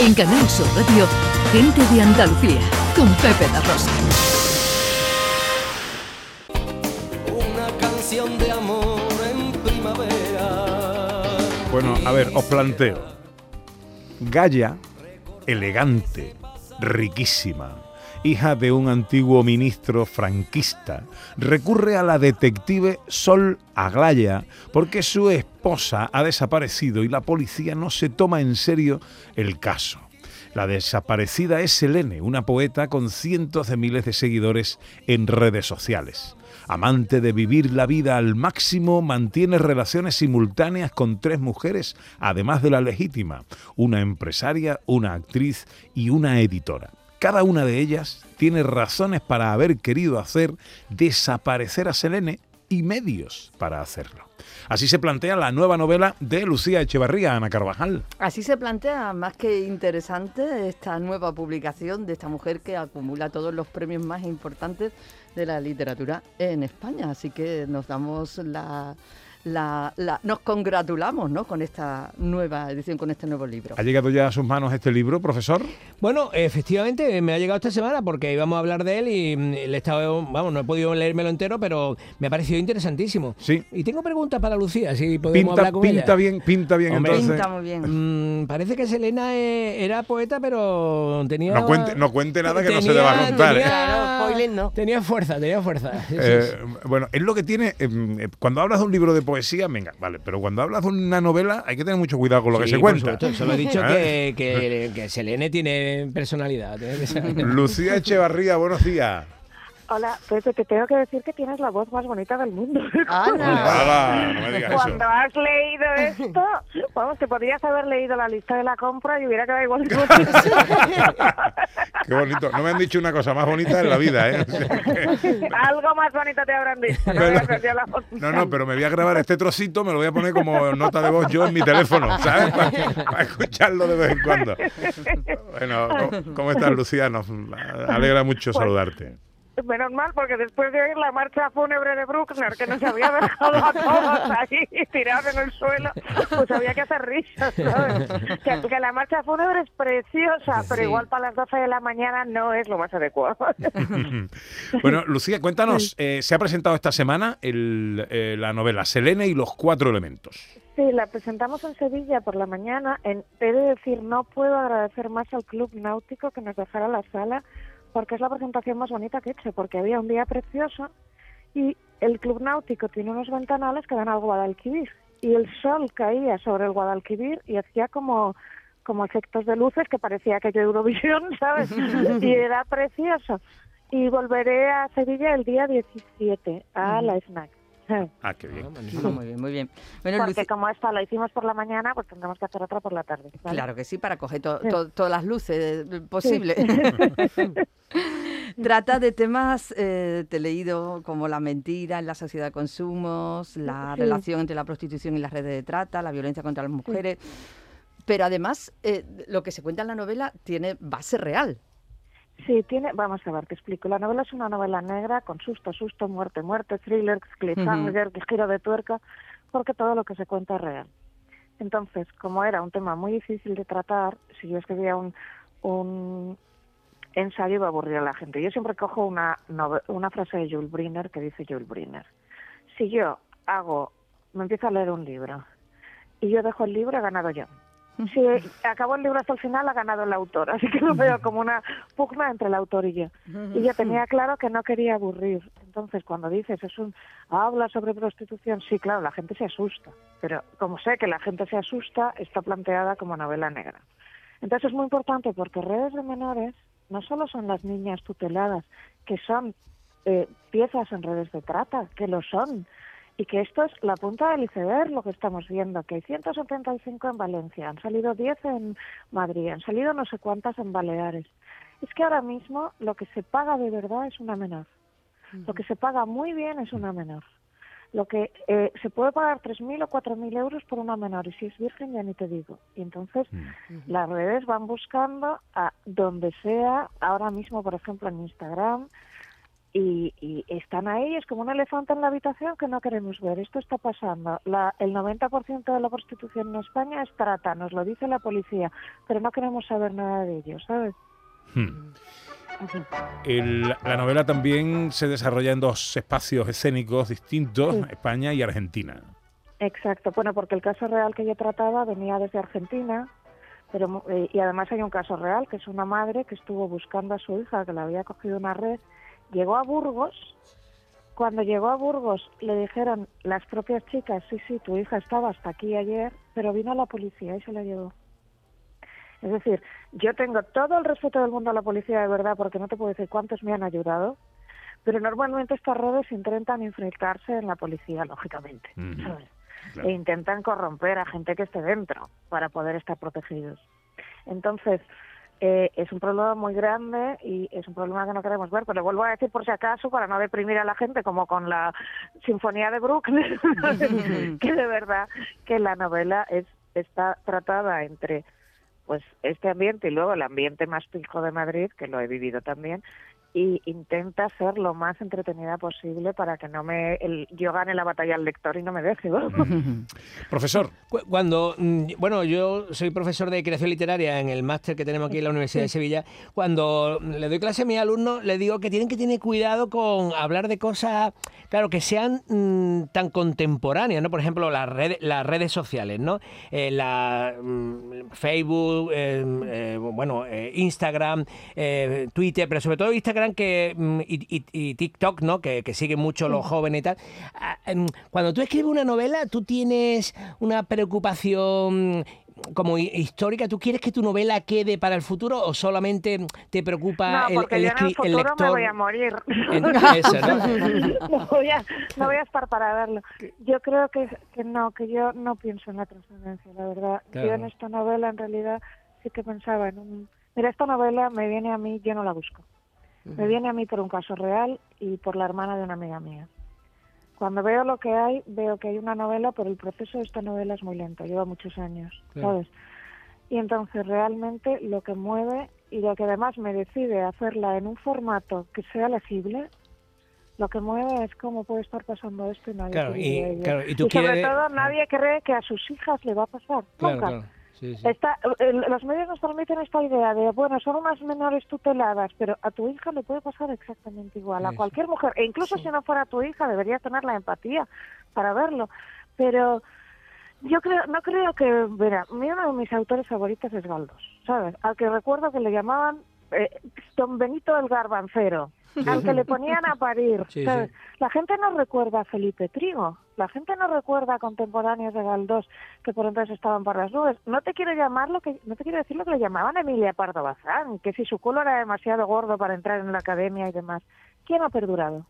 En Canal Sur Radio, Gente de Andalucía, con Pepe La Rosa. Una canción de amor en primavera. Bueno, a ver, os planteo. Gaia, elegante, riquísima, hija de un antiguo ministro franquista, recurre a la detective Sol Aglaya porque su esposa ha desaparecido y la policía no se toma en serio el caso. La desaparecida es Selene, una poeta con cientos de miles de seguidores en redes sociales. Amante de vivir la vida al máximo, mantiene relaciones simultáneas con tres mujeres, además de la legítima, una empresaria, una actriz y una editora. Cada una de ellas tiene razones para haber querido hacer desaparecer a Selene y medios para hacerlo. Así se plantea la nueva novela de Lucía Echevarría, Ana Carvajal. Así se plantea, más que interesante, esta nueva publicación de esta mujer que acumula todos los premios más importantes de la literatura en España. Así que nos damos la, la, la- nos congratulamos ¿no? con esta nueva edición, con este nuevo libro. ¿Ha llegado ya a sus manos este libro, profesor? Bueno, efectivamente me ha llegado esta semana porque íbamos a hablar de él y mm, le he estado, vamos, no he podido leérmelo entero, pero me ha parecido interesantísimo. Sí. Y tengo preguntas para Lucía, si podemos Pinta, hablar con pinta ella. bien, pinta bien Hombre, entonces. Pinta muy bien. Mm, parece que Selena eh, era poeta, pero tenía. No cuente, no cuente nada que no se le va a contar. Tenía, no. fuerza, tenía fuerza. Sí, sí, Eh, bueno, es lo que tiene. eh, eh, cuando hablas de un libro de poesía, venga, vale, pero cuando hablas de una novela hay que tener mucho cuidado con lo que se cuenta. supuesto, Solo he dicho ¿Eh? que, que, que Selene tiene personalidad. tiene personalidad. Lucía Echevarría, buenos días. Hola, Pepe, te tengo que decir que tienes la voz más bonita del mundo. ¡Hala! No me digas eso. Cuando has leído esto, vamos, te podrías haber leído la lista de la compra y hubiera quedado igual que Qué bonito. No me han dicho una cosa más bonita en la vida, ¿eh? O sea que- Algo más bonito te habrán dicho. No, Pero- la voz. No, no, pero me voy a grabar este trocito, me lo voy a poner como nota de voz yo en mi teléfono, ¿sabes? Para, para escucharlo de vez en cuando. Bueno, ¿cómo, cómo estás, Lucía? Nos alegra mucho saludarte. Menos mal, porque después de oír la marcha fúnebre de Bruckner, que nos había dejado a todos ahí tirados en el suelo, pues había que hacer risas, ¿sabes? Que, que la marcha fúnebre es preciosa, pero Sí. igual para las 12 de la mañana no es lo más adecuado. Bueno, Lucía, cuéntanos, eh, se ha presentado esta semana el, eh, la novela Selene y los cuatro elementos. Sí, la presentamos en Sevilla por la mañana. En, he de decir, no puedo agradecer más al Club Náutico que nos dejara la sala, porque es la presentación más bonita que he hecho, porque había un día precioso y el Club Náutico tiene unos ventanales que dan al Guadalquivir. Y el sol caía sobre el Guadalquivir y hacía como, como efectos de luces que parecía que Eurovisión, ¿sabes? y era precioso. Y volveré a Sevilla el día 17, a la Ah, qué bien. Ah, muy bien, muy bien. Bueno, Porque como esta la hicimos por la mañana, pues tendremos que hacer otra por la tarde. ¿vale? Claro que sí, para coger to- todas las luces eh, posibles. Trata de temas, eh, te he leído, como la mentira en la sociedad de consumos, la Sí. relación entre la prostitución y las redes de trata, la violencia contra las mujeres. Pero además, eh, lo que se cuenta en la novela tiene base real. Sí, tiene, vamos a ver, te explico. La novela es una novela negra con susto, susto, muerte, muerte, thriller, cliffhanger, giro de tuerca, porque todo lo que se cuenta es real. Entonces, como era un tema muy difícil de tratar, si yo escribía un, un ensayo iba a aburrir a la gente. Yo siempre cojo una, una frase de Jules Briner que dice Jules Briner. Si yo hago, me empiezo a leer un libro y yo dejo el libro, he ganado yo. Si acabo el libro hasta el final, ha ganado el autor. Así que lo veo como una pugna entre el autor y yo. Y yo tenía claro que no quería aburrir. Entonces, cuando dices, es un habla sobre prostitución, sí, claro, la gente se asusta. Pero como sé que la gente se asusta, está planteada como novela negra. Entonces es muy importante porque redes de menores no solo son las niñas tuteladas, que son eh, piezas en redes de trata, que lo son, y que esto es la punta del iceberg lo que estamos viendo, que hay 175 en Valencia, han salido 10 en Madrid, han salido no sé cuántas en Baleares. Es que ahora mismo lo que se paga de verdad es una menor. Lo que se paga muy bien es una menor. Lo que eh, se puede pagar 3.000 o 4.000 euros por una menor y si es virgen ya ni te digo. Y entonces las redes van buscando a donde sea, ahora mismo por ejemplo en Instagram, y, y están ahí, es como un elefante en la habitación que no queremos ver. Esto está pasando. La, el 90% de la prostitución en España es trata, nos lo dice la policía, pero no queremos saber nada de ello, ¿sabes? Hmm. El- la novela también se desarrolla en dos espacios escénicos distintos, Sí. España y Argentina. Exacto, bueno, porque el caso real que yo trataba venía desde Argentina, pero eh, y además hay un caso real que es una madre que estuvo buscando a su hija que la había cogido una red, llegó a Burgos, cuando llegó a Burgos le dijeron las propias chicas, sí, sí, tu hija estaba hasta aquí ayer, pero vino la policía y se la llevó. Es decir, yo tengo todo el respeto del mundo a la policía de verdad porque no te puedo decir cuántos me han ayudado, pero normalmente estas redes intentan infiltrarse en la policía, lógicamente. Ujú. ¿sabes? Claro. e intentan corromper a gente que esté dentro para poder estar protegidos. Entonces, eh, es un problema muy grande y es un problema que no queremos ver, pero vuelvo a decir por si acaso, para no deprimir a la gente como con la Sinfonía de Brooklyn, que de verdad que la novela es está tratada entre pues este ambiente y luego el ambiente más pijo de Madrid, que lo he vivido también, y intenta ser lo más entretenida posible para que no me el- yo gane la batalla al lector y no me deje. Profesor, Cu- Cuando, mm, bueno, yo soy profesor de creación literaria en el máster que tenemos aquí en la Universidad de Sevilla. Cuando le doy clase a mis alumnos, les digo que tienen que tener cuidado con hablar de cosas, claro, que sean mm, tan contemporáneas, ¿no? Por ejemplo, las redes, las redes sociales, ¿no? Eh, la, mm, Facebook, eh, eh, bueno, eh, Instagram, eh, Twitter, pero sobre todo Instagram que, mm, y, y- y TikTok, ¿no? Que, que siguen mucho los jóvenes y tal. Ah, em, Cuando tú escribes una novela, tú tienes una preocupación como hi- histórica. ¿Tú quieres que tu novela quede para el futuro o solamente te preocupa No, el, porque el yo en el futuro me lector? voy a morir. Eso, ¿no? no, voy a, no voy a estar para verlo. Yo creo que, que no, que yo no pienso en la trascendencia, la verdad. Yo en esta novela en realidad sí que pensaba en un... Mira, esta novela me viene a mí, yo no la busco. Me viene a mí por un caso real y por la hermana de una amiga mía. Cuando veo lo que hay, veo que hay una novela, pero el proceso de esta novela es muy lento, lleva muchos años, Claro. ¿sabes? Y entonces realmente lo que mueve y lo que además me decide hacerla en un formato que sea legible, lo que mueve es cómo puede estar pasando esto y nadie Claro, y- claro, y tú sobre quieres- todo nadie cree que a sus hijas le va a pasar. Claro, Nunca. Claro. Sí, sí. Está, eh, los medios nos transmiten esta idea de, bueno, son unas menores tuteladas, pero a tu hija le puede pasar exactamente igual, a cualquier mujer, e incluso si no fuera tu hija, deberías tener la empatía para verlo. Pero yo creo, no creo que, mira, mi- uno de mis autores favoritos es Galdós, ¿sabes? Al que recuerdo que le llamaban eh, Don Benito el Garbancero, al que le ponían a parir. La gente no recuerda a Felipe Trigo, la gente no recuerda a contemporáneos de Galdós que por entonces estaban por las nubes. No te quiero llamar lo que, no te quiero decir lo que le llamaban a Emilia Pardo Bazán, que si su culo era demasiado gordo para entrar en la academia y demás. ¿Quién ha perdurado?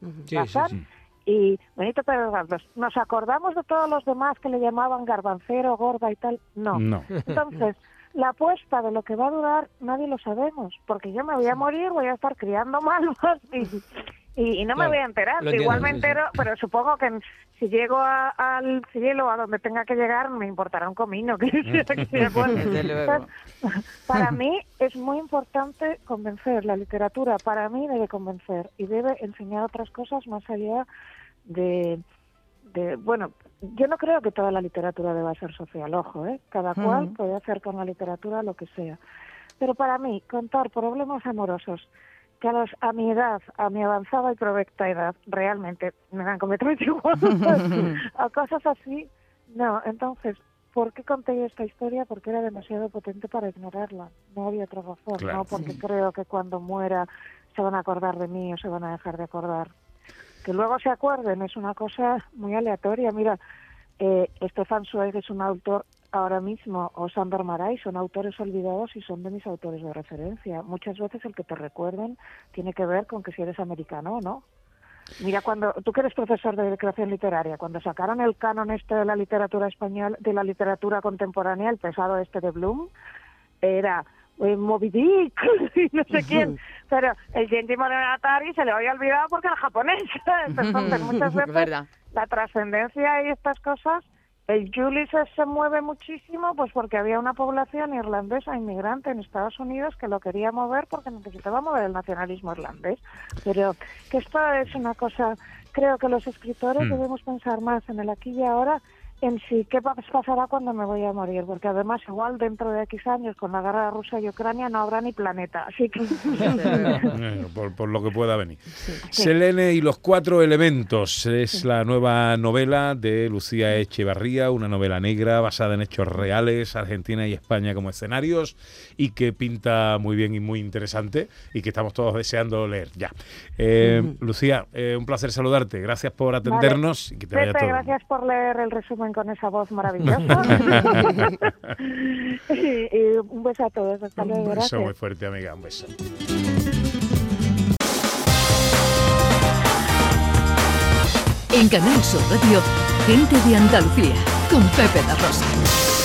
Sí, sí, Bazán sí. y Benito Pérez Galdós. ¿Nos acordamos de todos los demás que le llamaban garbancero, gorda y tal? No. no. Entonces, la apuesta de lo que va a durar nadie lo sabemos, porque yo me voy a morir, voy a estar criando malvas y, y, y no me voy a enterar. entiendo, Igual me sí, sí. entero, pero supongo que si llego a- al cielo, a donde tenga que llegar, me importará un comino. Que, que- entonces, para mí es muy importante convencer. La literatura para mí debe convencer y debe enseñar otras cosas más allá de, de bueno, yo no creo que toda la literatura deba ser social, ojo, ¿eh? Cada cual Ujú. puede hacer con la literatura lo que sea. Pero para mí, contar problemas amorosos que a, los, a mi edad, a mi avanzada y provecta edad, realmente me dan completamente igual, a cosas así, no. Entonces, ¿por qué conté yo esta historia? Porque era demasiado potente para ignorarla. No había otra razón, Claro. no porque creo que cuando muera se van a acordar de mí o se van a dejar de acordar. Que luego se acuerden es una cosa muy aleatoria. Mira, eh, Stefan Zweig es un autor ahora mismo, o Sandor Maray, son autores olvidados y son de mis autores de referencia. Muchas veces el que te recuerden tiene que ver con que si eres americano o no. Mira, cuando tú que eres profesor de creación literaria, cuando sacaron el canon este de la literatura española, de la literatura contemporánea, el pesado este de Bloom, era eh, Moby Dick y no sé quién, pero el Genji Monogatari se le había olvidado porque era japonés. Entonces, muchas veces la trascendencia y estas cosas El Ulysses se mueve muchísimo pues porque había una población irlandesa inmigrante en Estados Unidos que lo quería mover porque necesitaba mover el nacionalismo irlandés. Pero que esto es una cosa, creo que los escritores Mm. debemos pensar más en el aquí y ahora en sí qué pa- pasará cuando me voy a morir, porque además igual dentro de X años con la guerra de Rusia y Ucrania no habrá ni planeta, así que por, por lo que pueda venir. Selene y los cuatro elementos es la nueva novela de Lucía Echevarría, una novela negra basada en hechos reales, Argentina y España como escenarios y que pinta muy bien y muy interesante y que estamos todos deseando leer ya. Eh, Lucía, eh, un placer saludarte. Gracias por atendernos y que te vaya Pepe, todo. gracias por leer el resumen con esa voz maravillosa. y, y un beso a todos. Hasta luego. Un beso Gracias. muy fuerte, amiga. Un beso. En Canal Sur Radio, Gente de Andalucía, con Pepe da Rosa.